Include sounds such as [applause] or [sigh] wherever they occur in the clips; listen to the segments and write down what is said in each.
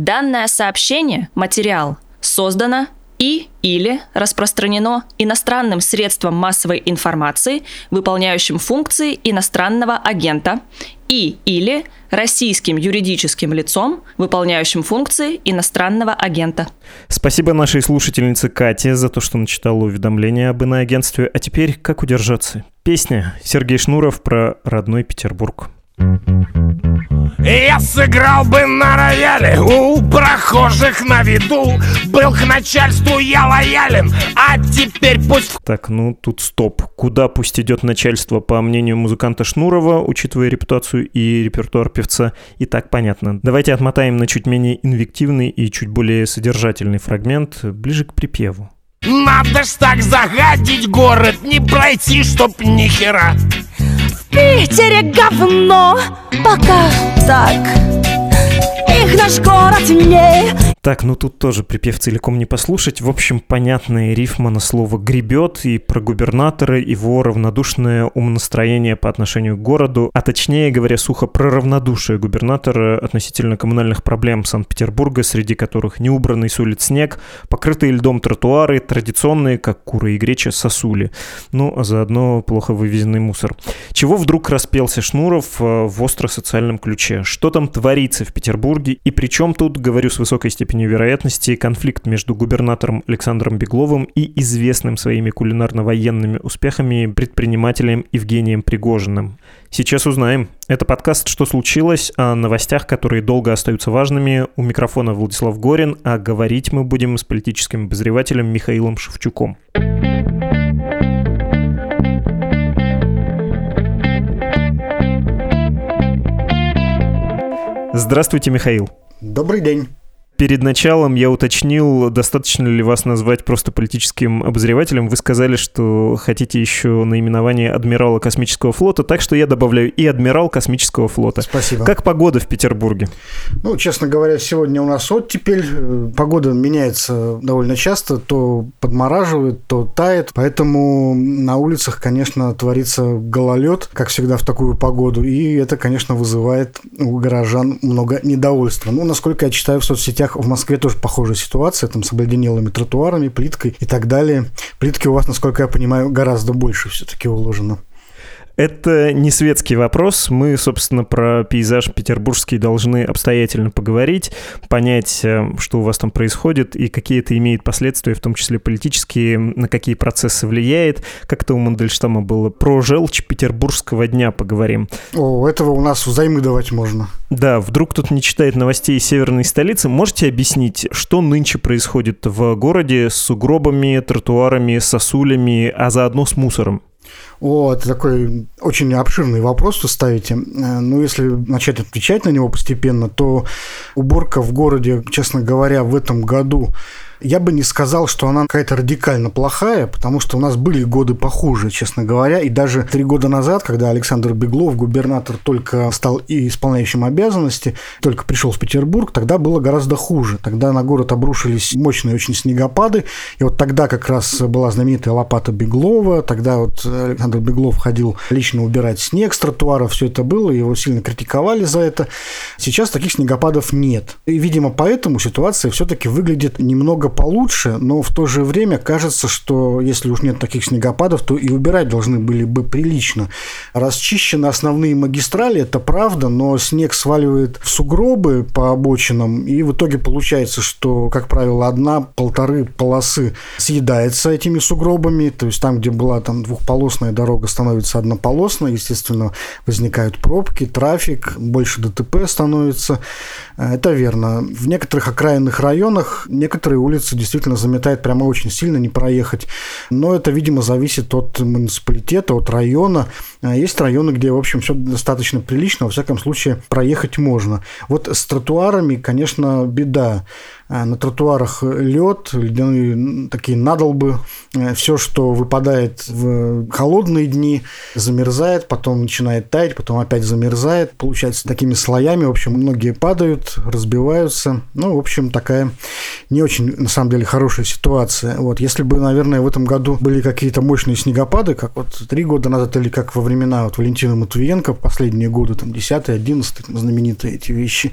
Данное сообщение, материал, создано и или распространено иностранным средством массовой информации, выполняющим функции иностранного агента, и или российским юридическим лицом, выполняющим функции иностранного агента. Спасибо нашей слушательнице Кате за то, что начитала уведомление об иноагентстве. А теперь как удержаться? Песня Сергей Шнуров про родной Петербург. Я сыграл бы на рояле у прохожих на виду Был к начальству я лоялен, а теперь пусть... Так, ну тут стоп. Куда пусть идет начальство, по мнению музыканта Шнурова, учитывая репутацию и репертуар певца, и так понятно. Давайте отмотаем на чуть менее инвективный и чуть более содержательный фрагмент, ближе к припеву. Надо ж так загадить город, не пройти, чтоб ни хера Питере говно, пока так. Их наш город не так, ну тут тоже припев целиком не послушать. В общем, понятная рифма на слово «гребет» и про губернатора, его равнодушное умонастроение по отношению к городу, а точнее говоря, сухо про равнодушие губернатора относительно коммунальных проблем Санкт-Петербурга, среди которых неубранный с улиц снег, покрытые льдом тротуары, традиционные, как куры и греча, сосули. Ну, а заодно плохо вывезенный мусор. Чего вдруг распелся Шнуров э, в остро-социальном ключе? Что там творится в Петербурге? И при чем тут, говорю с высокой степенью степени вероятности конфликт между губернатором Александром Бегловым и известным своими кулинарно-военными успехами предпринимателем Евгением Пригожиным. Сейчас узнаем. Это подкаст «Что случилось?» о новостях, которые долго остаются важными. У микрофона Владислав Горин, а говорить мы будем с политическим обозревателем Михаилом Шевчуком. Здравствуйте, Михаил. Добрый день перед началом я уточнил, достаточно ли вас назвать просто политическим обозревателем. Вы сказали, что хотите еще наименование адмирала космического флота, так что я добавляю и адмирал космического флота. Спасибо. Как погода в Петербурге? Ну, честно говоря, сегодня у нас оттепель. Погода меняется довольно часто, то подмораживает, то тает, поэтому на улицах, конечно, творится гололед, как всегда в такую погоду, и это, конечно, вызывает у горожан много недовольства. Ну, насколько я читаю в соцсетях, в Москве тоже похожая ситуация, там с обледенелыми тротуарами, плиткой и так далее. Плитки у вас, насколько я понимаю, гораздо больше все-таки уложено. Это не светский вопрос. Мы, собственно, про пейзаж петербургский должны обстоятельно поговорить, понять, э, что у вас там происходит и какие это имеет последствия, в том числе политические, на какие процессы влияет. Как это у Мандельштама было? Про желчь петербургского дня поговорим. О, этого у нас взаймы давать можно. Да, вдруг кто-то не читает новостей из северной столицы. Можете объяснить, что нынче происходит в городе с сугробами, тротуарами, сосулями, а заодно с мусором? Это такой очень обширный вопрос вы ставите. Э, ну, если начать отвечать на него постепенно, то уборка в городе, честно говоря, в этом году я бы не сказал, что она какая-то радикально плохая, потому что у нас были годы похуже, честно говоря. И даже три года назад, когда Александр Беглов, губернатор, только стал и исполняющим обязанности, только пришел в Петербург, тогда было гораздо хуже. Тогда на город обрушились мощные очень снегопады. И вот тогда как раз была знаменитая лопата Беглова. Тогда вот Александр Беглов ходил лично убирать снег с тротуаров. Все это было, его сильно критиковали за это. Сейчас таких снегопадов нет. И, видимо, поэтому ситуация все-таки выглядит немного получше, но в то же время кажется, что если уж нет таких снегопадов, то и убирать должны были бы прилично. Расчищены основные магистрали, это правда, но снег сваливает в сугробы по обочинам, и в итоге получается, что, как правило, одна-полторы полосы съедается этими сугробами, то есть там, где была там двухполосная дорога, становится однополосной, естественно, возникают пробки, трафик, больше ДТП становится. Это верно. В некоторых окраинных районах некоторые улицы улицы действительно заметает прямо очень сильно, не проехать. Но это, видимо, зависит от муниципалитета, от района. А есть районы, где, в общем, все достаточно прилично, во всяком случае, проехать можно. Вот с тротуарами, конечно, беда. А, на тротуарах лед, ледяные такие надолбы, э, все, что выпадает в холодные дни, замерзает, потом начинает таять, потом опять замерзает, получается такими слоями, в общем, многие падают, разбиваются, ну, в общем, такая не очень, на самом деле, хорошая ситуация. Вот, если бы, наверное, в этом году были какие-то мощные снегопады, как вот три года назад, или как во времена вот Валентина Матвиенко, последние годы, там, 10 11 знаменитые эти вещи,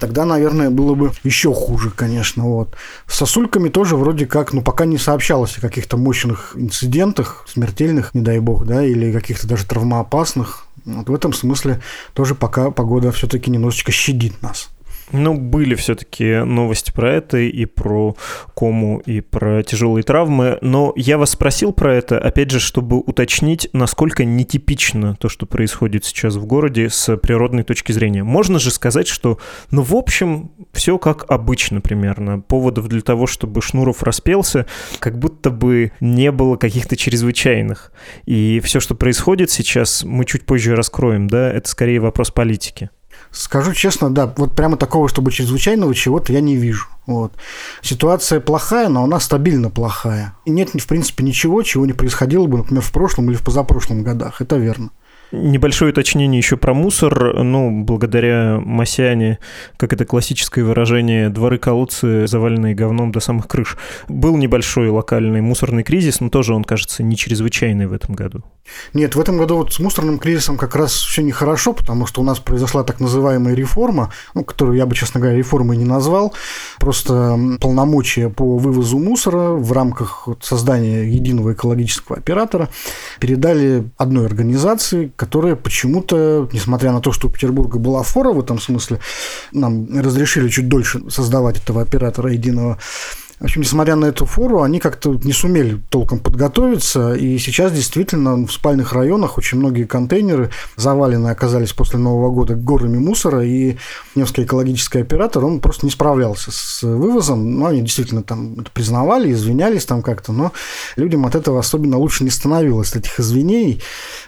тогда, наверное, было бы еще хуже, конечно. Вот. С сосульками тоже вроде как, ну, пока не сообщалось о каких-то мощных инцидентах, смертельных, не дай бог, да, или каких-то даже травмоопасных. Вот в этом смысле тоже пока погода все-таки немножечко щадит нас. Ну, были все-таки новости про это и про кому, и про тяжелые травмы. Но я вас спросил про это, опять же, чтобы уточнить, насколько нетипично то, что происходит сейчас в городе с природной точки зрения. Можно же сказать, что, ну, в общем, все как обычно примерно. Поводов для того, чтобы Шнуров распелся, как будто бы не было каких-то чрезвычайных. И все, что происходит сейчас, мы чуть позже раскроем, да, это скорее вопрос политики. Скажу честно, да, вот прямо такого, чтобы чрезвычайного чего-то я не вижу. Вот. Ситуация плохая, но она стабильно плохая. И нет, в принципе, ничего, чего не происходило бы, например, в прошлом или в позапрошлом годах. Это верно. Небольшое уточнение еще про мусор. Ну, благодаря Масяне, как это классическое выражение, дворы-колодцы, заваленные говном до самых крыш. Был небольшой локальный мусорный кризис, но тоже он, кажется, не чрезвычайный в этом году. Нет, в этом году вот с мусорным кризисом как раз все нехорошо, потому что у нас произошла так называемая реформа, ну, которую я бы, честно говоря, реформой не назвал, просто полномочия по вывозу мусора в рамках создания единого экологического оператора передали одной организации, которая почему-то, несмотря на то, что у Петербурга была фора в этом смысле, нам разрешили чуть дольше создавать этого оператора единого в общем, несмотря на эту фору, они как-то не сумели толком подготовиться, и сейчас действительно в спальных районах очень многие контейнеры завалены оказались после Нового года горами мусора, и Невский экологический оператор, он просто не справлялся с вывозом, ну, они действительно там признавали, извинялись там как-то, но людям от этого особенно лучше не становилось, от этих извинений,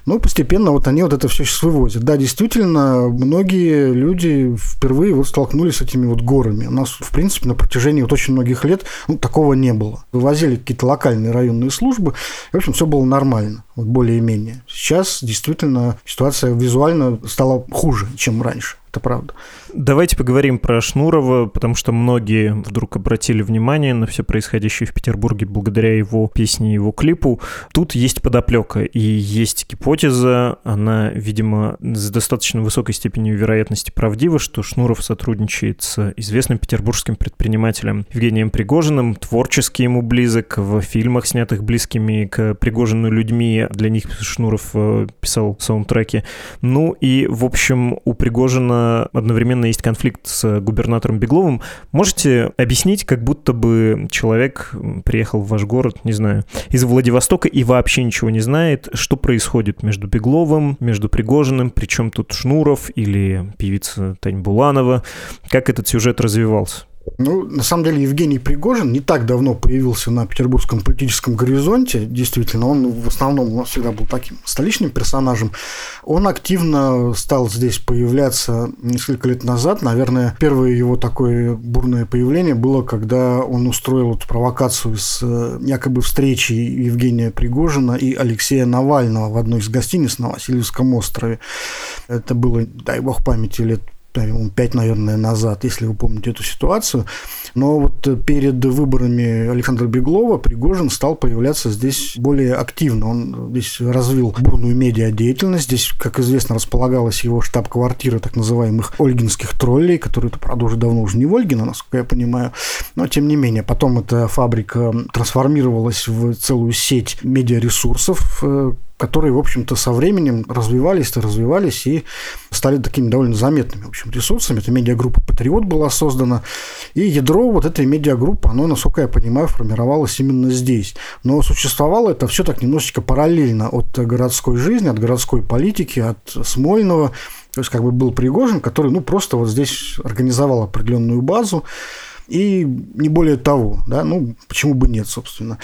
ну, постепенно вот они вот это все сейчас вывозят. Да, действительно, многие люди впервые вот столкнулись с этими вот горами. У нас, в принципе, на протяжении вот очень многих лет ну, такого не было. Вывозили какие-то локальные районные службы, и, в общем, все было нормально, вот более-менее. Сейчас действительно ситуация визуально стала хуже, чем раньше. Это правда. Давайте поговорим про Шнурова, потому что многие вдруг обратили внимание на все происходящее в Петербурге благодаря его песне, его клипу. Тут есть подоплека и есть гипотеза, она, видимо, с достаточно высокой степенью вероятности правдива, что Шнуров сотрудничает с известным петербургским предпринимателем Евгением Пригожиным, творчески ему близок, в фильмах, снятых близкими к Пригожину людьми, для них Шнуров э, писал саундтреки. Ну и, в общем, у Пригожина одновременно одновременно есть конфликт с губернатором Бегловым. Можете объяснить, как будто бы человек приехал в ваш город, не знаю, из Владивостока и вообще ничего не знает, что происходит между Бегловым, между Пригожиным, причем тут Шнуров или певица Тань Буланова, как этот сюжет развивался? Ну, на самом деле, Евгений Пригожин не так давно появился на петербургском политическом горизонте. Действительно, он в основном у нас всегда был таким столичным персонажем. Он активно стал здесь появляться несколько лет назад. Наверное, первое его такое бурное появление было, когда он устроил эту провокацию с э, якобы встречей Евгения Пригожина и Алексея Навального в одной из гостиниц на Васильевском острове. Это было, дай бог памяти, лет пять, наверное, назад, если вы помните эту ситуацию. Но вот перед выборами Александра Беглова Пригожин стал появляться здесь более активно. Он здесь развил бурную медиадеятельность. Здесь, как известно, располагалась его штаб-квартира так называемых ольгинских троллей, которые, правда, уже давно уже не в Ольгино, насколько я понимаю. Но, тем не менее, потом эта фабрика трансформировалась в целую сеть медиаресурсов, э, которые, в общем-то, со временем развивались и развивались и стали такими довольно заметными, в общем, ресурсами. Это медиагруппа «Патриот» была создана, и ядро вот этой медиагруппы, оно, насколько я понимаю, формировалось именно здесь. Но существовало это все так немножечко параллельно от городской жизни, от городской политики, от Смольного, то есть как бы был Пригожин, который ну, просто вот здесь организовал определенную базу, и не более того, да, ну, почему бы нет, собственно.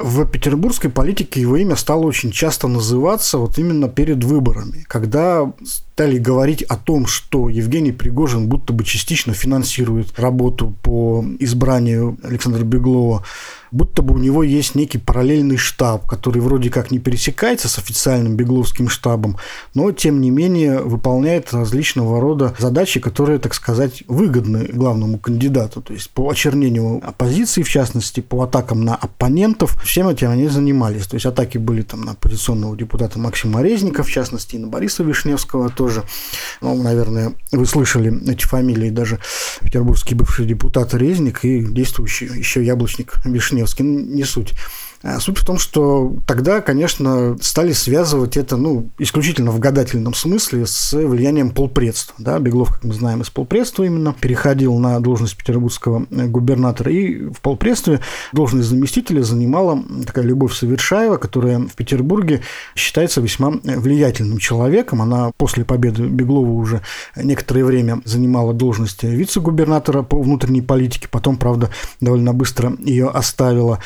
В петербургской политике его имя стало очень часто называться вот именно перед выборами, когда стали говорить о том, что Евгений Пригожин будто бы частично финансирует работу по избранию Александра Беглова будто бы у него есть некий параллельный штаб, который вроде как не пересекается с официальным бегловским штабом, но тем не менее выполняет различного рода задачи, которые, так сказать, выгодны главному кандидату. То есть по очернению оппозиции, в частности, по атакам на оппонентов, всем этим они занимались. То есть атаки были там на оппозиционного депутата Максима Резника, в частности, и на Бориса Вишневского тоже. Ну, наверное, вы слышали эти фамилии даже петербургский бывший депутат Резник и действующий еще яблочник Вишневский. Ну, не суть. А суть в том, что тогда, конечно, стали связывать это ну, исключительно в гадательном смысле с влиянием полпредства. Да? Беглов, как мы знаем, из полпредства именно переходил на должность петербургского э, губернатора. И в полпредстве должность заместителя занимала такая Любовь Совершаева, которая в Петербурге считается весьма влиятельным человеком. Она после победы Беглова уже некоторое время занимала должность вице-губернатора по внутренней политике, потом, правда, довольно быстро ее оставила.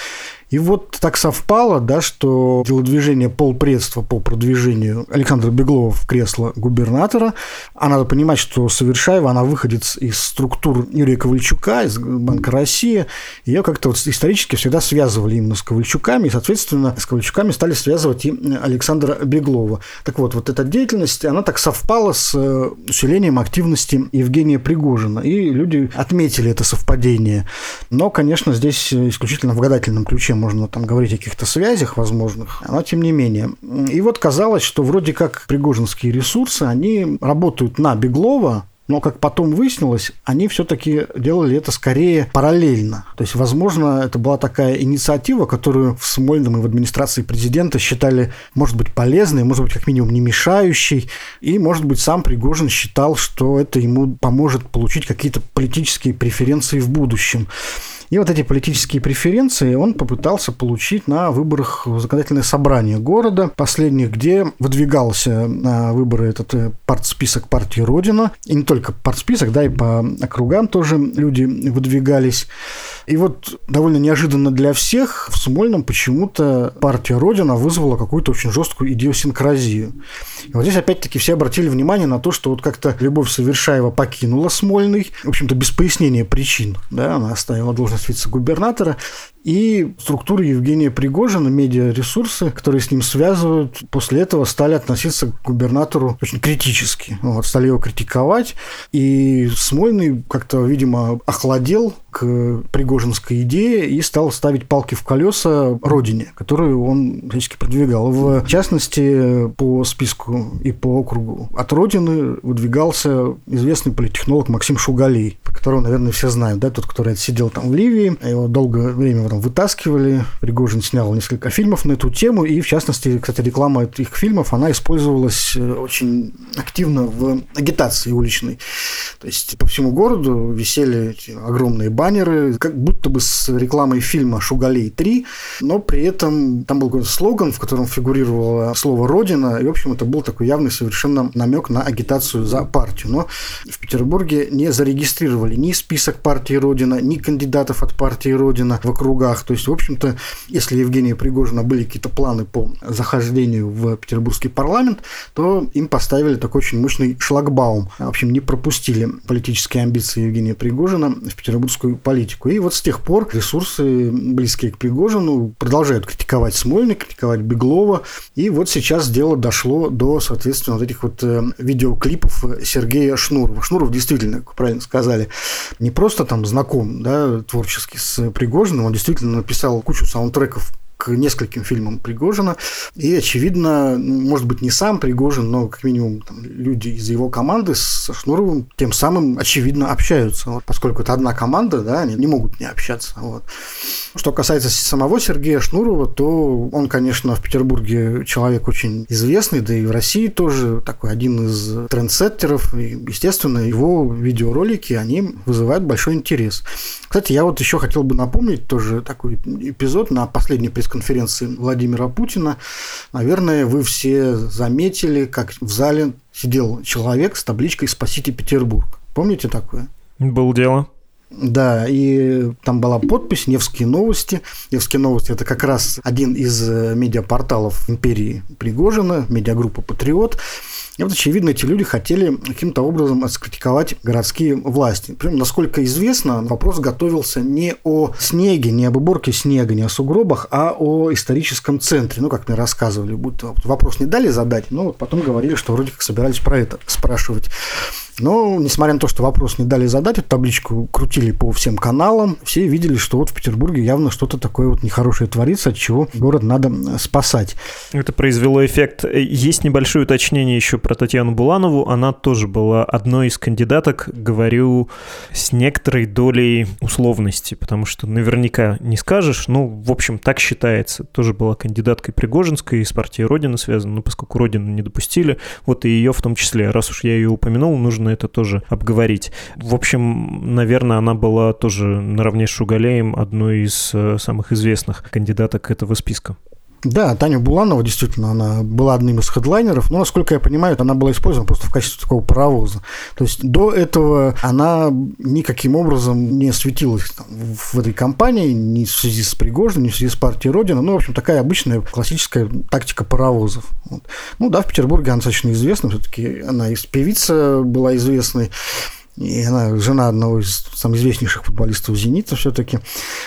И вот так совпало, да, что телодвижение полпредства по продвижению Александра Беглова в кресло губернатора, а надо понимать, что Совершаева, она выходит из структур Юрия Ковальчука, из Банка России, ее как-то вот исторически всегда связывали именно с Ковальчуками, и, соответственно, с Ковальчуками стали связывать и Александра Беглова. Так вот, вот эта деятельность, она так совпала с э, усилением активности Евгения Пригожина, и люди отметили это совпадение. Но, конечно, здесь исключительно в гадательном ключе можно там говорить о каких-то связях возможных, но тем не менее. И вот казалось, что вроде как пригожинские ресурсы, они работают на Беглова, но, как потом выяснилось, они все-таки делали это скорее параллельно. То есть, возможно, это была такая инициатива, которую в Смольном и в администрации президента считали, может быть, полезной, может быть, как минимум не мешающей. И, может быть, сам Пригожин считал, что это ему поможет получить какие-то политические преференции в будущем. И вот эти политические преференции он попытался получить на выборах в законодательное собрание города, последних, где выдвигался на выборы этот э, партсписок партии Родина. И не только партсписок, да, и по округам тоже люди выдвигались. И вот довольно неожиданно для всех в Смольном почему-то партия Родина вызвала какую-то очень жесткую идиосинкразию. И вот здесь опять-таки все обратили внимание на то, что вот как-то Любовь Совершаева покинула Смольный, в общем-то, без пояснения причин. Да, она оставила должность вице-губернатора, и структуры Евгения Пригожина, медиаресурсы, которые с ним связывают, после этого стали относиться к губернатору очень критически. Вот, стали его критиковать. И Смольный как-то, видимо, охладел к пригожинской идее и стал ставить палки в колеса родине, которую он всячески продвигал. В частности, по списку и по округу от родины выдвигался известный политтехнолог Максим Шугалей, которого, наверное, все знают, да, тот, который сидел там в Ливии, его долгое время там вытаскивали. Пригожин снял несколько фильмов на эту тему, и, в частности, кстати, реклама этих фильмов, она использовалась э, очень активно в агитации уличной. То есть по всему городу висели огромные баннеры, как будто бы с рекламой фильма «Шугалей 3», но при этом там был какой-то слоган, в котором фигурировало слово «Родина», и, в общем, это был такой явный совершенно намек на агитацию за партию. Но в Петербурге не зарегистрировали ни список партии «Родина», ни кандидатов от партии «Родина» в округа округах. То есть, в общем-то, если Евгения Пригожина были какие-то планы по захождению в петербургский парламент, то им поставили такой очень мощный шлагбаум. В общем, не пропустили политические амбиции Евгения Пригожина в петербургскую политику. И вот с тех пор ресурсы, близкие к Пригожину, продолжают критиковать Смольный, критиковать Беглова. И вот сейчас дело дошло до, соответственно, вот этих вот э, видеоклипов Сергея Шнурова. Шнуров действительно, как правильно сказали, не просто там знаком да, творчески с Пригожиным, он действительно действительно написал кучу саундтреков нескольким фильмам Пригожина. И, очевидно, может быть, не сам Пригожин, но как минимум там, люди из его команды с Шнуровым тем самым, очевидно, общаются. Вот, поскольку это одна команда, да, они не могут не общаться. Вот. Что касается самого Сергея Шнурова, то он, конечно, в Петербурге человек очень известный, да и в России тоже такой один из трендсеттеров. И, естественно, его видеоролики, они вызывают большой интерес. Кстати, я вот еще хотел бы напомнить тоже такой эпизод на последней пресс-конференции Владимира Путина. Наверное, вы все заметили, как в зале сидел человек с табличкой «Спасите Петербург». Помните такое? Было дело. Да, и там была подпись «Невские новости». «Невские новости» – это как раз один из э, медиапорталов империи Пригожина, медиагруппа «Патриот». И вот, очевидно, эти люди хотели каким-то образом раскритиковать городские власти. Причем, насколько известно, вопрос готовился не о снеге, не об уборке снега, не о сугробах, а о историческом центре. Ну, как мне рассказывали, будто вопрос не дали задать, но вот потом говорили, что вроде как собирались про это спрашивать. Но, несмотря на то, что вопрос не дали задать, эту табличку крутили по всем каналам, все видели, что вот в Петербурге явно что-то такое вот нехорошее творится, от чего город надо спасать. Это произвело эффект. Есть небольшое уточнение еще про Татьяну Буланову. Она тоже была одной из кандидаток, говорю, с некоторой долей условности, потому что наверняка не скажешь. Ну, в общем, так считается. Тоже была кандидаткой Пригожинской, из партии Родина связана, но поскольку Родину не допустили, вот и ее в том числе. Раз уж я ее упомянул, нужно нужно это тоже обговорить. В общем, наверное, она была тоже наравне с Шугалеем одной из э, самых известных кандидаток этого списка. Да, Таня Буланова, действительно, она была одним из хедлайнеров, но, насколько я понимаю, она была использована просто в качестве такого паровоза. То есть до этого она никаким образом не светилась там, в этой кампании, ни в связи с Пригожиным, ни в связи с партией Родина. Ну, в общем, такая обычная классическая тактика паровозов. Вот. Ну да, в Петербурге она достаточно известна, все-таки она из певица была известной. И она жена одного из самых известнейших футболистов «Зенита» все-таки.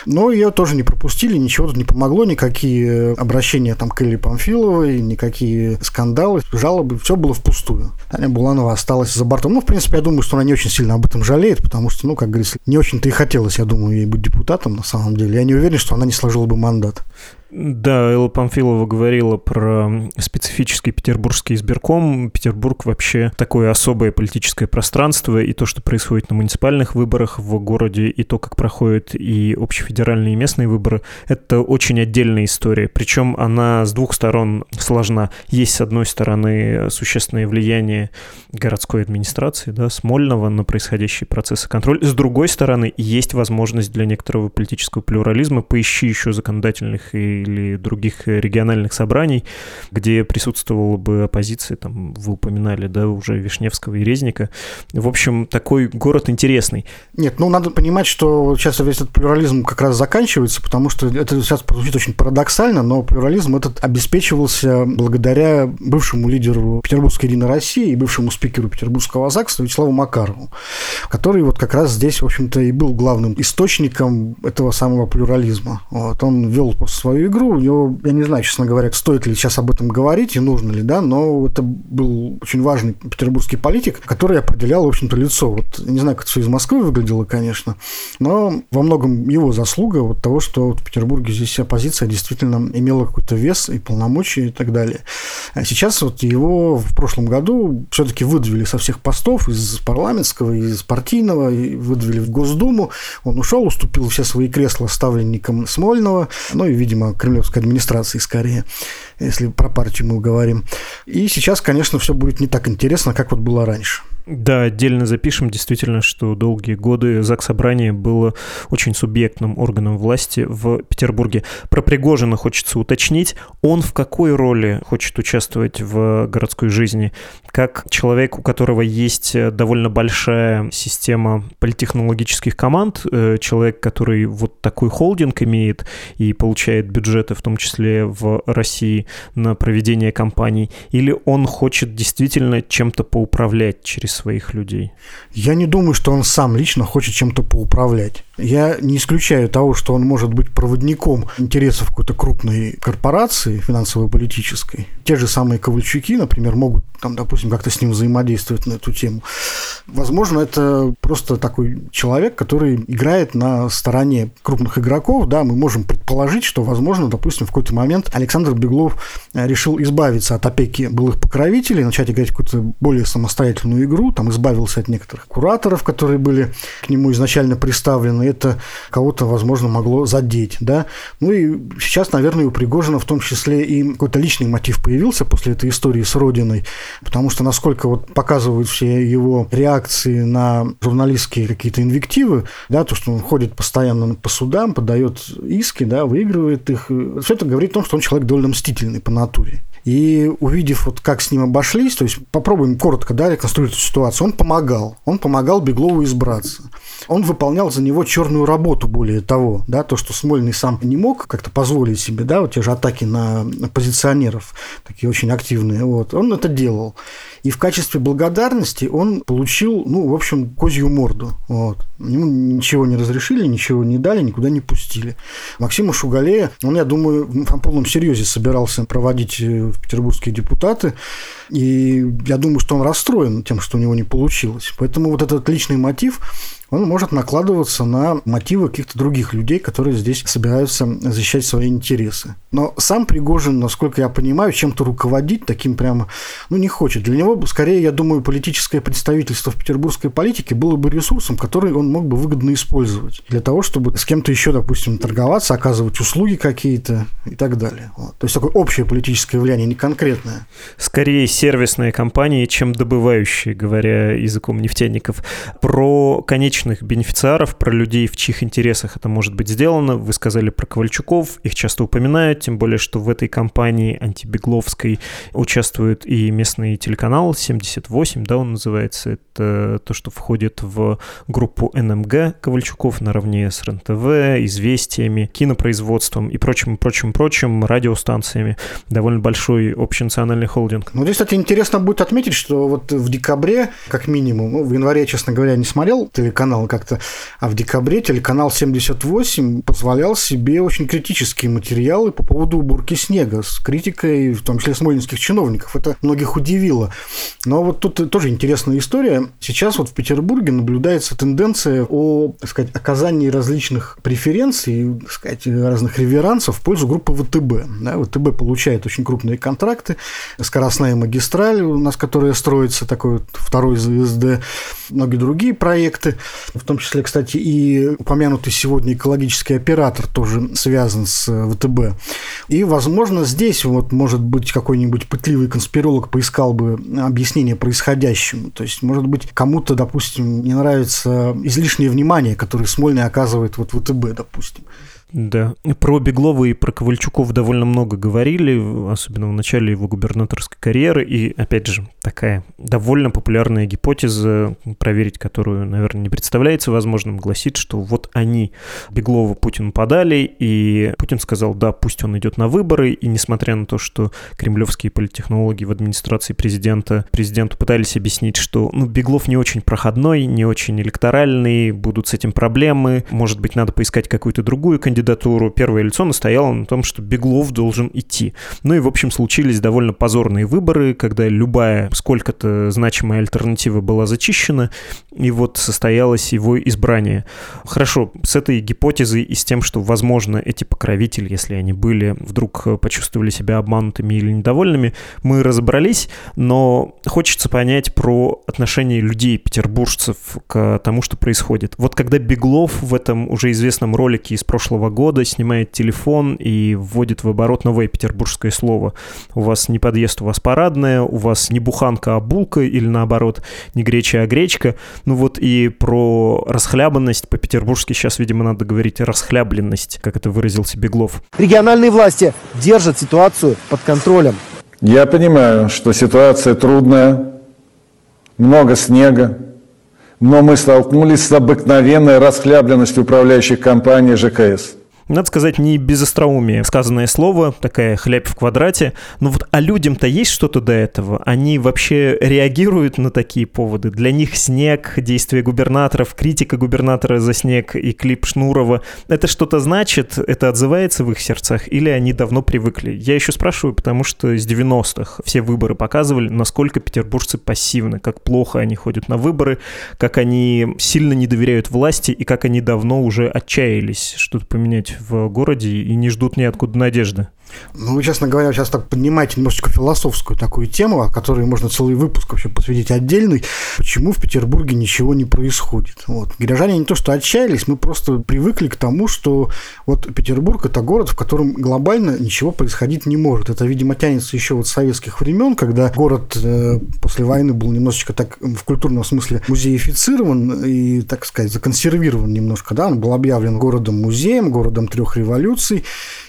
Но ее тоже не пропустили, ничего тут не помогло, никакие обращения там к Элли Памфиловой, никакие скандалы, жалобы, все было впустую. Таня Буланова осталась за бортом. Ну, в принципе, я думаю, что она не очень сильно об этом жалеет, потому что, ну, как говорится, не очень-то и хотелось, я думаю, ей быть депутатом на самом деле. Я не уверен, что она не сложила бы мандат. Да, Элла Памфилова говорила про специфический петербургский избирком. Петербург вообще такое особое политическое пространство, и то, что происходит на муниципальных выборах в городе, и то, как проходят и общефедеральные и местные выборы, это очень отдельная история. Причем она с двух сторон сложна. Есть, с одной стороны, существенное влияние городской администрации, да, Смольного на происходящие процессы контроля. С другой стороны, есть возможность для некоторого политического плюрализма. Поищи еще законодательных и или других региональных собраний, где присутствовала бы оппозиция, там вы упоминали, да, уже Вишневского и Резника. В общем, такой город интересный. Нет, ну надо понимать, что сейчас весь этот плюрализм как раз заканчивается, потому что это сейчас звучит очень парадоксально, но плюрализм этот обеспечивался благодаря бывшему лидеру Петербургской Единой России и бывшему спикеру Петербургского ЗАГСа Вячеславу Макарову, который вот как раз здесь, в общем-то, и был главным источником этого самого плюрализма. Вот. Он вел свою игру. У него, я не знаю, честно говоря, стоит ли сейчас об этом говорить и нужно ли, да, но это был очень важный петербургский политик, который определял, в общем-то, лицо. Вот не знаю, как все из Москвы выглядело, конечно, но во многом его заслуга вот того, что в Петербурге здесь оппозиция действительно имела какой-то вес и полномочия и так далее. А сейчас вот его в прошлом году все-таки выдавили со всех постов из парламентского, из партийного, и выдавили в Госдуму. Он ушел, уступил все свои кресла ставленникам Смольного, ну и, видимо, кремлевской администрации скорее, если про партию мы говорим. И сейчас, конечно, все будет не так интересно, как вот было раньше. Да, отдельно запишем действительно, что долгие годы ЗАГС Собрание было очень субъектным органом власти в Петербурге. Про Пригожина хочется уточнить. Он в какой роли хочет участвовать в городской жизни? Как человек, у которого есть довольно большая система политтехнологических команд, э, человек, который вот такой холдинг имеет и получает бюджеты, в том числе в России, на проведение кампаний, или он хочет действительно чем-то поуправлять через своих людей? Я не думаю, что он сам лично хочет чем-то поуправлять. Я не исключаю того, что он может быть проводником интересов какой-то крупной корпорации финансово-политической. Те же самые Ковальчуки, например, могут, там, допустим, как-то с ним взаимодействовать на эту тему. Возможно, это просто такой человек, который играет на стороне крупных игроков. Да, мы можем предположить, что, возможно, допустим, в какой-то момент Александр Беглов решил избавиться от опеки былых покровителей, начать играть какую-то более самостоятельную игру, там избавился от некоторых кураторов, которые были к нему изначально представлены это кого-то, возможно, могло задеть, да. Ну и сейчас, наверное, у Пригожина в том числе и какой-то личный мотив появился после этой истории с Родиной, потому что насколько вот показывают все его реакции на журналистские какие-то инвективы, да, то, что он ходит постоянно по судам, подает иски, да, выигрывает их, все это говорит о том, что он человек довольно мстительный по натуре. И увидев, вот как с ним обошлись, то есть попробуем коротко да, реконструировать ситуацию, он помогал. Он помогал Беглову избраться. Он выполнял за него черную работу, более того, да, то, что Смольный сам не мог как-то позволить себе, да, вот те же атаки на оппозиционеров, такие очень активные, вот, он это делал. И в качестве благодарности он получил, ну, в общем, козью морду. Вот. Ему ничего не разрешили, ничего не дали, никуда не пустили. Максима Шугалея, он, я думаю, на полном серьезе собирался проводить э, петербургские депутаты. И я думаю, что он расстроен тем, что у него не получилось. Поэтому вот этот личный мотив он может накладываться на мотивы каких-то других людей, которые здесь собираются защищать свои интересы. Но сам Пригожин, насколько я понимаю, чем-то руководить таким прямо, ну, не хочет. Для него, скорее, я думаю, политическое представительство в петербургской политике было бы ресурсом, который он мог бы выгодно использовать для того, чтобы с кем-то еще, допустим, торговаться, оказывать услуги какие-то и так далее. Вот. То есть такое общее политическое влияние, не конкретное. Скорее сервисные компании, чем добывающие, говоря языком нефтяников. Про конечный конечных бенефициаров, про людей, в чьих интересах это может быть сделано. Вы сказали про Ковальчуков, их часто упоминают, тем более, что в этой компании антибегловской участвует и местный телеканал 78, да, он называется. Это то, что входит в группу НМГ Ковальчуков наравне с РНТВ, известиями, кинопроизводством и прочим, прочим, прочим, радиостанциями. Довольно большой общенациональный холдинг. Ну, здесь, кстати, интересно будет отметить, что вот в декабре, как минимум, ну, в январе, честно говоря, не смотрел телеканал, телеканал как-то, а в декабре телеканал 78 позволял себе очень критические материалы по поводу уборки снега с критикой, в том числе смольнинских чиновников. Это многих удивило. Но вот тут тоже интересная история. Сейчас вот в Петербурге наблюдается тенденция о, так сказать, оказании различных преференций, так сказать, разных реверансов в пользу группы ВТБ. Да, ВТБ получает очень крупные контракты, скоростная магистраль у нас, которая строится, такой вот второй ЗСД, многие другие проекты. В том числе, кстати, и упомянутый сегодня экологический оператор тоже связан с э, ВТБ. И, возможно, здесь вот, может быть, какой-нибудь пытливый конспиролог поискал бы объяснение происходящему. То есть, может быть, кому-то, допустим, не нравится излишнее внимание, которое Смольный оказывает вот ВТБ, допустим. Да. Про Беглова и про Ковальчуков довольно много говорили, особенно в начале его губернаторской карьеры. И, опять же, такая довольно популярная гипотеза, проверить которую, наверное, не представляется возможным, гласит, что вот они Беглова Путину подали, и Путин сказал, да, пусть он идет на выборы, и несмотря на то, что кремлевские политтехнологи в администрации президента президенту пытались объяснить, что ну, Беглов не очень проходной, не очень электоральный, будут с этим проблемы, может быть, надо поискать какую-то другую кандидатуру, кандидатуру, первое лицо настояло на том, что Беглов должен идти. Ну и, в общем, случились довольно позорные выборы, когда любая сколько-то значимая альтернатива была зачищена, и вот состоялось его избрание. Хорошо, с этой гипотезой и с тем, что, возможно, эти покровители, если они были, вдруг почувствовали себя обманутыми или недовольными, мы разобрались, но хочется понять про отношение людей, петербуржцев, к тому, что происходит. Вот когда Беглов в этом уже известном ролике из прошлого года снимает телефон и вводит в оборот новое петербургское слово. У вас не подъезд, у вас парадная, у вас не буханка, а булка, или наоборот, не греча, а гречка. Ну вот и про расхлябанность по-петербургски сейчас, видимо, надо говорить расхлябленность, как это выразился Беглов. Региональные власти держат ситуацию под контролем. Я понимаю, что ситуация трудная, много снега, но мы столкнулись с обыкновенной расхлябленностью управляющих компаний ЖКС надо сказать, не без остроумия сказанное слово, такая хлеб в квадрате. Но вот а людям-то есть что-то до этого? Они вообще реагируют на такие поводы? Для них снег, действия губернаторов, критика губернатора за снег и клип Шнурова, это что-то значит? Это отзывается в их сердцах? Или они давно привыкли? Я еще спрашиваю, потому что с 90-х все выборы показывали, насколько петербуржцы пассивны, как плохо они ходят на выборы, как они сильно не доверяют власти и как они давно уже отчаялись что-то поменять в городе и не ждут ниоткуда надежды. Ну, честно говоря, сейчас так поднимаете немножечко философскую такую тему, о которой можно целый выпуск вообще посвятить отдельный. Почему в Петербурге ничего не происходит? Вот. Горожане не то что отчаялись, мы просто привыкли к тому, что вот Петербург – это город, в котором глобально ничего происходить не может. Это, видимо, тянется еще вот с советских времен, когда город э, после войны был немножечко так в культурном смысле музеифицирован и, так сказать, законсервирован немножко. Да? Он был объявлен городом-музеем, городом трех революций.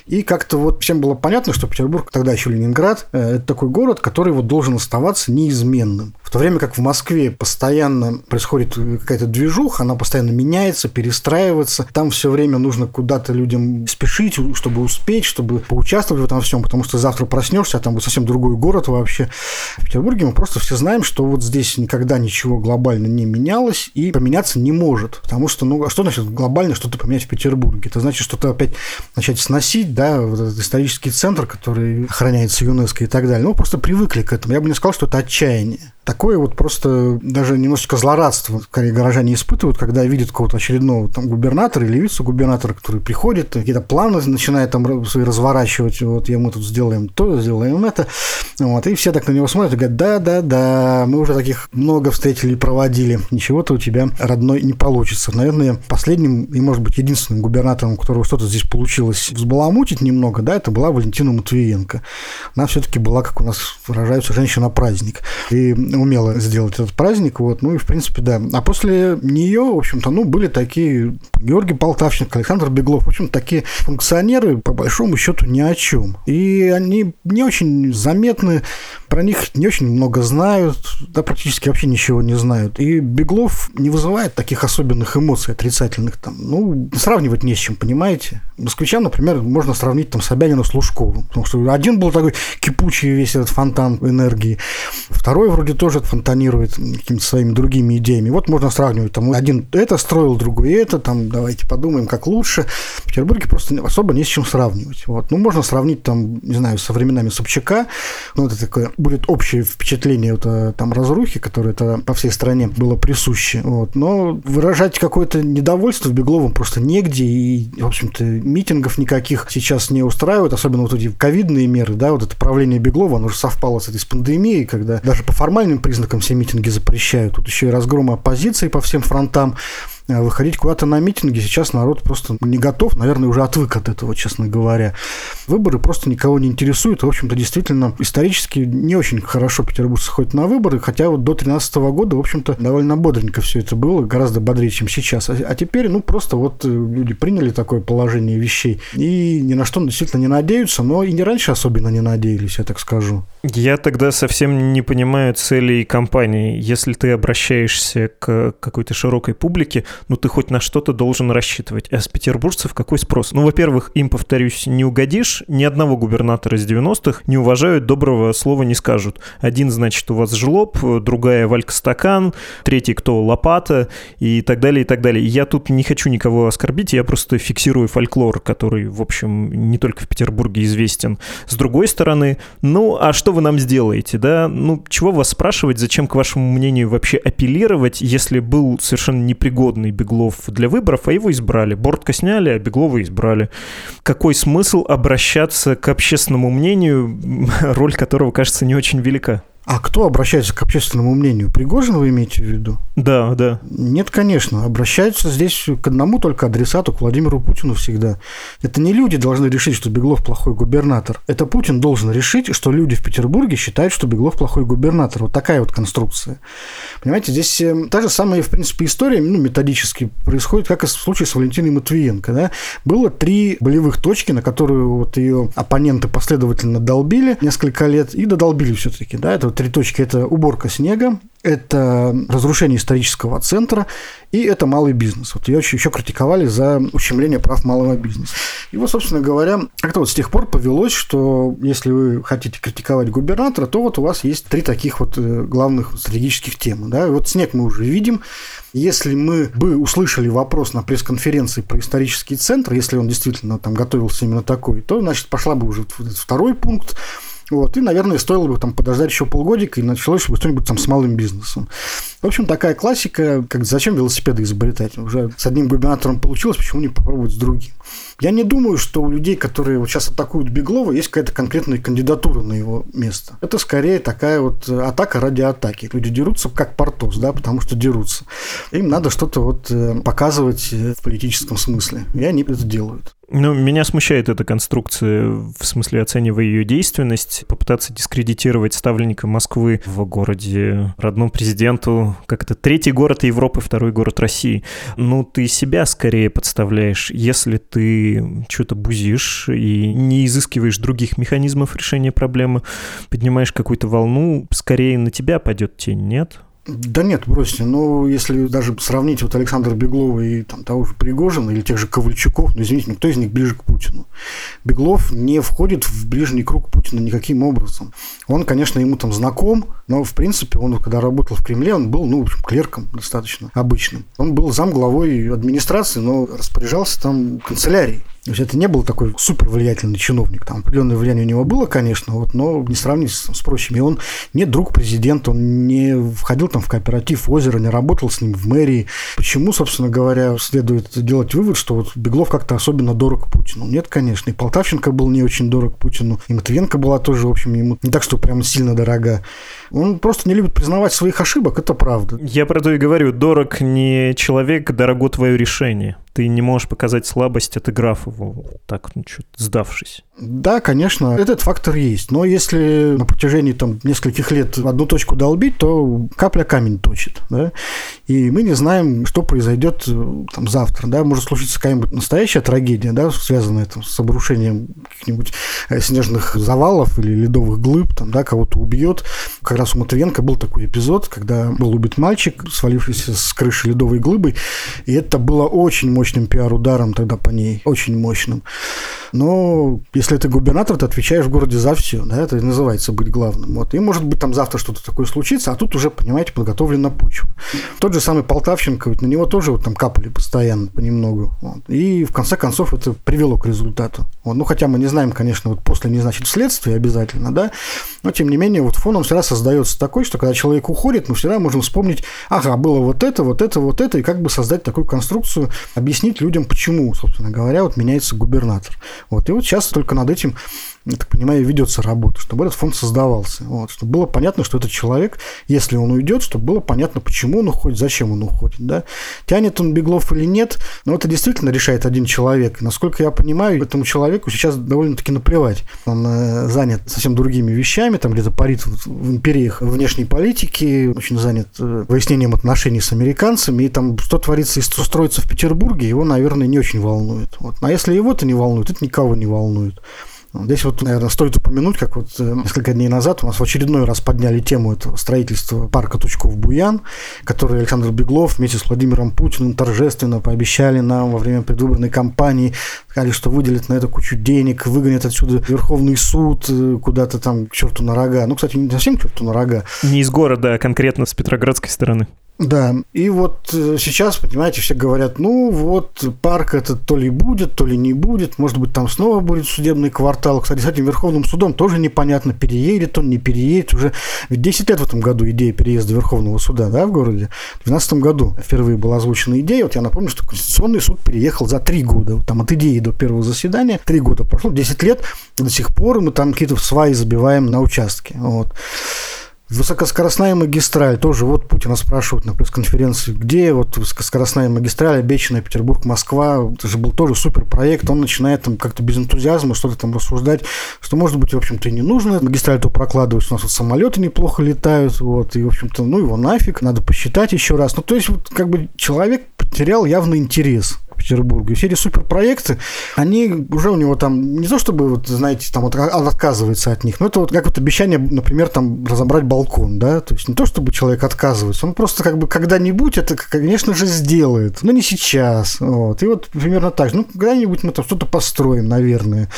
И как-то вот всем было было понятно, что Петербург, тогда еще Ленинград, э, это такой город, который вот должен оставаться неизменным. В то время как в Москве постоянно происходит какая-то движуха, она постоянно меняется, перестраивается. Там все время нужно куда-то людям спешить, чтобы успеть, чтобы поучаствовать в этом всем, потому что завтра проснешься, а там будет совсем другой город вообще. В Петербурге мы просто все знаем, что вот здесь никогда ничего глобально не менялось и поменяться не может. Потому что, ну, а что значит глобально что-то поменять в Петербурге? Это значит что-то опять начать сносить, да, вот этот исторический центр, который охраняется ЮНЕСКО и так далее. Ну, просто привыкли к этому. Я бы не сказал, что это отчаяние такое вот просто даже немножечко злорадство, скорее, горожане испытывают, когда видят какого-то очередного там губернатора или вице-губернатора, который приходит, какие-то планы начинает там свои разворачивать, вот, я мы тут сделаем то, сделаем это, вот, и все так на него смотрят и говорят, да-да-да, мы уже таких много встретили и проводили, ничего-то у тебя, родной, не получится. Наверное, последним и, может быть, единственным губернатором, у которого что-то здесь получилось взбаламутить немного, да, это была Валентина Матвиенко. Она все-таки была, как у нас выражаются, женщина-праздник. И умела сделать этот праздник, вот, ну и в принципе, да. А после нее, в общем-то, ну, были такие Георгий Полтавченко, Александр Беглов, в общем, такие функционеры, по большому счету, ни о чем. И они не очень заметны, про них не очень много знают, да, практически вообще ничего не знают. И Беглов не вызывает таких особенных эмоций отрицательных там. Ну, сравнивать не с чем, понимаете? Москвичам, например, можно сравнить там Собянина с Лужковым, потому что один был такой кипучий весь этот фонтан энергии, второй вроде тоже фонтанирует какими-то своими другими идеями. Вот можно сравнивать, там один это строил, другой это, там давайте подумаем, как лучше. В Петербурге просто особо не с чем сравнивать. Вот. Ну, можно сравнить там, не знаю, со временами Собчака, ну, это такое будет общее впечатление вот, э, там разрухи, которое это по всей стране было присуще. Вот. Но выражать какое-то недовольство в Бегловом просто негде, и, в общем-то, митингов никаких сейчас не устраивают, особенно вот эти ковидные меры, да, вот это правление Беглова, оно же совпало с этой с пандемией, когда даже по формальным признакам все митинги запрещают. Тут еще и разгром оппозиции по всем фронтам. Э, выходить куда-то на митинги сейчас народ просто не готов, наверное, уже отвык от этого, честно говоря. Выборы просто никого не интересуют. В общем-то, действительно, исторически не очень хорошо петербуржцы ходят на выборы, хотя вот до 2013 года, в общем-то, довольно бодренько все это было, гораздо бодрее, чем сейчас. А, а теперь, ну, просто вот э, люди приняли такое положение вещей и ни на что действительно не надеются, но и не раньше особенно не надеялись, я так скажу. Я тогда совсем не понимаю целей компании. Если ты обращаешься к какой-то широкой публике, ну ты хоть на что-то должен рассчитывать. А с петербуржцев какой спрос? Ну, во-первых, им, повторюсь, не угодишь. Ни одного губернатора из 90-х не уважают, доброго слова не скажут. Один, значит, у вас жлоб, другая Валька Стакан, третий кто Лопата и так далее, и так далее. Я тут не хочу никого оскорбить, я просто фиксирую фольклор, который, в общем, не только в Петербурге известен. С другой стороны, ну, а что вы нам сделаете, да? Ну, чего вас спрашивать, зачем, к вашему мнению, вообще апеллировать, если был совершенно непригодный Беглов для выборов, а его избрали. Бортко сняли, а Беглова избрали. Какой смысл обращаться к общественному мнению, [laughs] роль которого, кажется, не очень велика? А кто обращается к общественному мнению? Пригожин вы имеете в виду? Да, да. Нет, конечно. Обращаются здесь к одному только адресату, к Владимиру Путину всегда. Это не люди должны решить, что Беглов плохой губернатор. Это Путин должен решить, что люди в Петербурге считают, что Беглов плохой губернатор. Вот такая вот конструкция. Понимаете, здесь э, та же самая, в принципе, история ну, методически происходит, как и в случае с Валентиной Матвиенко. Да? Было три болевых точки, на которые вот ее оппоненты последовательно долбили несколько лет и додолбили все-таки. Да? Это три точки – это уборка снега, это разрушение исторического центра и это малый бизнес. Вот ее еще критиковали за ущемление прав малого бизнеса. И вот, собственно говоря, как-то вот с тех пор повелось, что если вы хотите критиковать губернатора, то вот у вас есть три таких вот э, главных стратегических темы. Да? И вот снег мы уже видим. Если мы бы услышали вопрос на пресс-конференции про исторический центр, если он действительно там готовился именно такой, то, значит, пошла бы уже второй пункт вот, и, наверное, стоило бы там подождать еще полгодика и началось бы что-нибудь там с малым бизнесом. В общем, такая классика, как зачем велосипеды изобретать? Уже с одним губернатором получилось, почему не попробовать с другим? Я не думаю, что у людей, которые вот сейчас атакуют Беглова, есть какая-то конкретная кандидатура на его место. Это скорее такая вот атака ради атаки. Люди дерутся как Портос, да, потому что дерутся. Им надо что-то вот э, показывать э, в политическом смысле. И они это делают. Ну, меня смущает эта конструкция, в смысле оценивая ее действенность, попытаться дискредитировать ставленника Москвы в городе родном президенту как это, третий город Европы, второй город России. Ну, ты себя скорее подставляешь, если ты что-то бузишь и не изыскиваешь других механизмов решения проблемы, поднимаешь какую-то волну, скорее на тебя пойдет тень, нет? Да нет, бросьте. Ну, если даже сравнить вот Александра Беглова и там, того же Пригожина или тех же Ковальчуков, ну, извините, кто из них ближе к Путину? Беглов не входит в ближний круг Путина никаким образом. Он, конечно, ему там знаком, но, в принципе, он, когда работал в Кремле, он был, ну, в общем, клерком достаточно обычным. Он был зам главой администрации, но распоряжался там канцелярией. То есть это не был такой супер влиятельный чиновник. Там определенное влияние у него было, конечно, вот, но не сравнить с, с прочими. Он не друг президента, он не входил там в кооператив озера, не работал с ним в мэрии. Почему, собственно говоря, следует делать вывод, что вот Беглов как-то особенно дорог Путину? Нет, конечно. И Полтавченко был не очень дорог Путину, и Матвиенко была тоже, в общем, ему не так, что прям сильно дорога. Он просто не любит признавать своих ошибок, это правда. Я про то и говорю, дорог не человек, дорого твое решение ты не можешь показать слабость, отыграв его так, ну, что сдавшись. Да, конечно, этот фактор есть. Но если на протяжении там, нескольких лет одну точку долбить, то капля камень точит. Да? И мы не знаем, что произойдет там, завтра. Да? Может случиться какая-нибудь настоящая трагедия, да, связанная там, с обрушением каких-нибудь э, снежных завалов или ледовых глыб, там, да, кого-то убьет. Раз у Матвиенко был такой эпизод, когда был убит мальчик, свалившийся с крыши ледовой глыбы. И это было очень мощным пиар-ударом тогда по ней, очень мощным. Но если ты губернатор, ты отвечаешь в городе за все, да, это и называется быть главным. Вот. И может быть там завтра что-то такое случится, а тут уже, понимаете, подготовлена почва. Тот же самый Полтавченко, ведь на него тоже вот там капали постоянно понемногу. Вот. И в конце концов это привело к результату. Вот. Ну, хотя мы не знаем, конечно, вот после не значит следствие обязательно, да, но тем не менее вот фон он всегда создается такой, что когда человек уходит, мы всегда можем вспомнить, ага, было вот это, вот это, вот это, и как бы создать такую конструкцию, объяснить людям, почему, собственно говоря, вот меняется губернатор. Вот. И вот сейчас только над этим я так понимаю, ведется работа, чтобы этот фонд создавался. Вот, чтобы было понятно, что этот человек, если он уйдет, чтобы было понятно, почему он уходит, зачем он уходит. Да? Тянет он Беглов или нет, но это действительно решает один человек. Насколько я понимаю, этому человеку сейчас довольно-таки наплевать. Он э, занят совсем другими вещами, там где-то парит в империях внешней политики, очень занят э, выяснением отношений с американцами, и там что творится и что строится в Петербурге, его, наверное, не очень волнует. Вот. А если его это не волнует, это никого не волнует. Здесь вот, наверное, стоит упомянуть, как вот э, несколько дней назад у нас в очередной раз подняли тему этого строительства парка Тучков-Буян, который Александр Беглов вместе с Владимиром Путиным торжественно пообещали нам во время предвыборной кампании, сказали, что выделят на это кучу денег, выгонят отсюда Верховный суд э, куда-то там к черту на рога. Ну, кстати, не совсем к черту на рога. Не из города, а конкретно с Петроградской стороны. Да, и вот э, сейчас, понимаете, все говорят, ну вот парк это то ли будет, то ли не будет, может быть, там снова будет судебный квартал. Кстати, с этим Верховным судом тоже непонятно, переедет он, не переедет. Уже ведь 10 лет в этом году идея переезда Верховного суда, да, в городе. В 2012 году впервые была озвучена идея. Вот я напомню, что Конституционный суд переехал за три года. Там от идеи до первого заседания три года прошло, 10 лет, до сих пор мы там какие-то сваи забиваем на участке. Вот. Высокоскоростная магистраль, тоже вот Путина спрашивают на пресс-конференции, где вот высокоскоростная магистраль, обещанная Петербург-Москва, это же был тоже супер проект, он начинает там как-то без энтузиазма что-то там рассуждать, что, может быть, в общем-то, и не нужно магистраль то прокладывать, у нас вот самолеты неплохо летают, вот, и, в общем-то, ну, его нафиг, надо посчитать еще раз. Ну, то есть, вот, как бы человек потерял явный интерес Петербурге. Все эти суперпроекты, они уже у него там не то чтобы, вот, знаете, там вот он отказывается от них, но это вот как вот обещание, например, там разобрать балкон, да, то есть не то чтобы человек отказывается, он просто как бы когда-нибудь это, конечно же, сделает, но не сейчас, вот. И вот примерно так же, ну, когда-нибудь мы там что-то построим, наверное.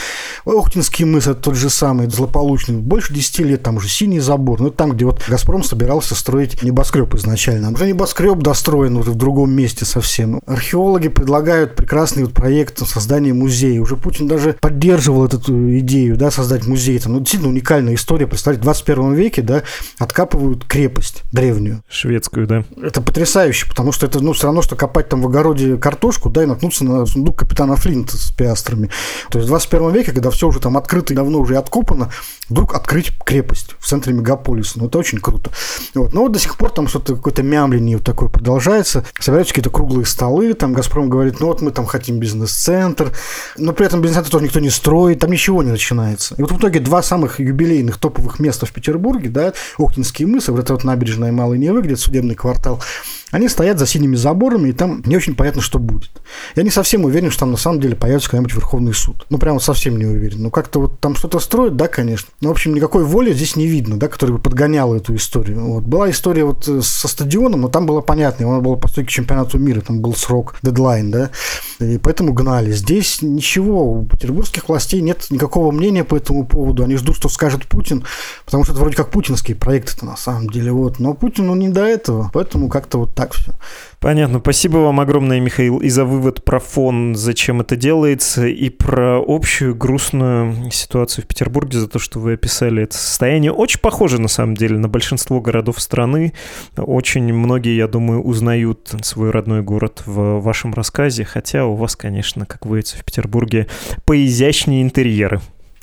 Охтинский мыс, это тот же самый, злополучный, больше 10 лет, там уже синий забор, ну, там, где вот «Газпром» собирался строить небоскреб изначально. Уже небоскреб достроен уже в другом месте совсем. Археологи предлагают предлагают прекрасный вот проект создания музея. Уже Путин даже поддерживал эту идею, да, создать музей. Там, ну, действительно уникальная история. Представьте, в 21 веке, да, откапывают крепость древнюю. Шведскую, да. Это потрясающе, потому что это, ну, все равно, что копать там в огороде картошку, да, и наткнуться на сундук капитана Флинта с пиастрами. То есть в 21 веке, когда все уже там открыто и давно уже откопано, вдруг открыть крепость в центре мегаполиса. Ну, это очень круто. Вот. Но вот до сих пор там что-то какое-то мямление вот такое продолжается. Собираются какие-то круглые столы, там «Газпром» говорит, ну вот мы там хотим бизнес-центр, но при этом бизнес-центр тоже никто не строит, там ничего не начинается. И вот в итоге два самых юбилейных топовых места в Петербурге, да, Охтинские мысы, вот эта вот набережная Малый Невы, где судебный квартал, они стоят за синими заборами, и там не очень понятно, что будет. Я не совсем уверен, что там на самом деле появится когда-нибудь Верховный суд. Ну, прямо совсем не уверен. Ну, как-то вот там что-то строят, да, конечно. Но, в общем, никакой воли здесь не видно, да, которая бы подгоняла эту историю. Вот. Была история вот э, со стадионом, но там было понятно, он был по стойке чемпионату мира, там был срок, дедлайн, да, и поэтому гнали. Здесь ничего, у петербургских властей нет никакого мнения по этому поводу. Они ждут, что скажет Путин, потому что это вроде как путинские проекты-то на самом деле. Вот. Но Путину не до этого, поэтому как-то вот так все. Понятно. Спасибо вам огромное, Михаил, и за вывод про фон, зачем это делается, и про общую грустную ситуацию в Петербурге, за то, что вы описали это состояние. Очень похоже, на самом деле, на большинство городов страны. Очень многие, я думаю, узнают свой родной город в вашем рассказе, хотя у вас, конечно, как выяснится в Петербурге, поизящнее интерьеры.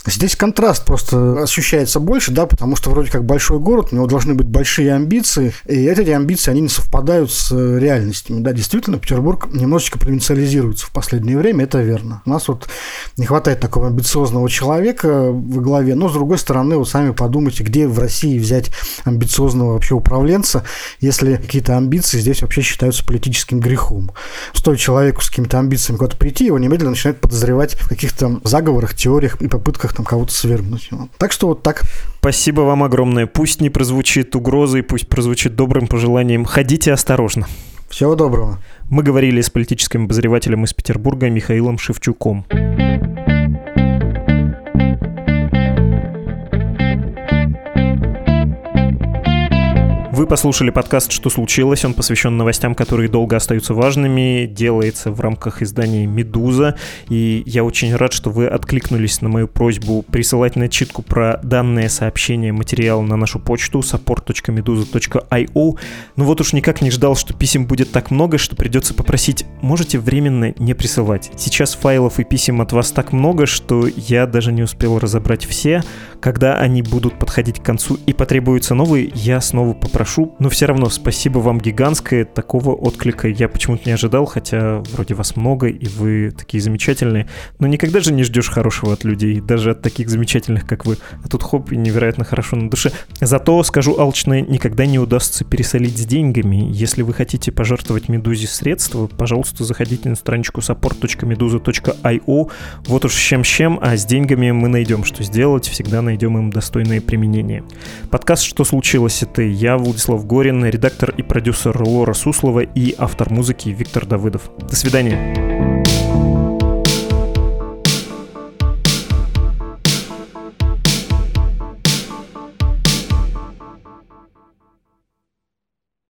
Здесь контраст просто ощущается больше, да, потому что вроде как большой город, у него должны быть большие амбиции, и эти амбиции, они не совпадают с э, реальностями. Да, действительно, Петербург немножечко провинциализируется в последнее время, это верно. У нас вот не хватает такого амбициозного человека в главе, но, с другой стороны, вот сами подумайте, где в России взять амбициозного вообще управленца, если какие-то амбиции здесь вообще считаются политическим грехом. Стоит человеку с какими-то амбициями куда-то прийти, его немедленно начинают подозревать в каких-то заговорах, теориях и попытках там кого-то свергнуть. Так что вот так. Спасибо вам огромное. Пусть не прозвучит угрозой, пусть прозвучит добрым пожеланием. Ходите осторожно. Всего доброго. Мы говорили с политическим обозревателем из Петербурга Михаилом Шевчуком. Послушали подкаст «Что случилось?». Он посвящен новостям, которые долго остаются важными, делается в рамках издания «Медуза». И я очень рад, что вы откликнулись на мою просьбу присылать начитку про данное сообщение, материал на нашу почту support.meduza.io. Ну вот уж никак не ждал, что писем будет так много, что придется попросить, можете временно не присылать. Сейчас файлов и писем от вас так много, что я даже не успел разобрать все. Когда они будут подходить к концу и потребуются новые, я снова попрошу прошу. Но все равно спасибо вам гигантское. Такого отклика я почему-то не ожидал, хотя вроде вас много, и вы такие замечательные. Но никогда же не ждешь хорошего от людей, даже от таких замечательных, как вы. А тут хоп, и невероятно хорошо на душе. Зато, скажу алчно, никогда не удастся пересолить с деньгами. Если вы хотите пожертвовать Медузе средства, пожалуйста, заходите на страничку support.meduza.io. Вот уж с чем-чем, а с деньгами мы найдем, что сделать, всегда найдем им достойное применение. Подкаст «Что случилось?» — это я, Владимир Владислав Горин, редактор и продюсер Лора Суслова и автор музыки Виктор Давыдов. До свидания.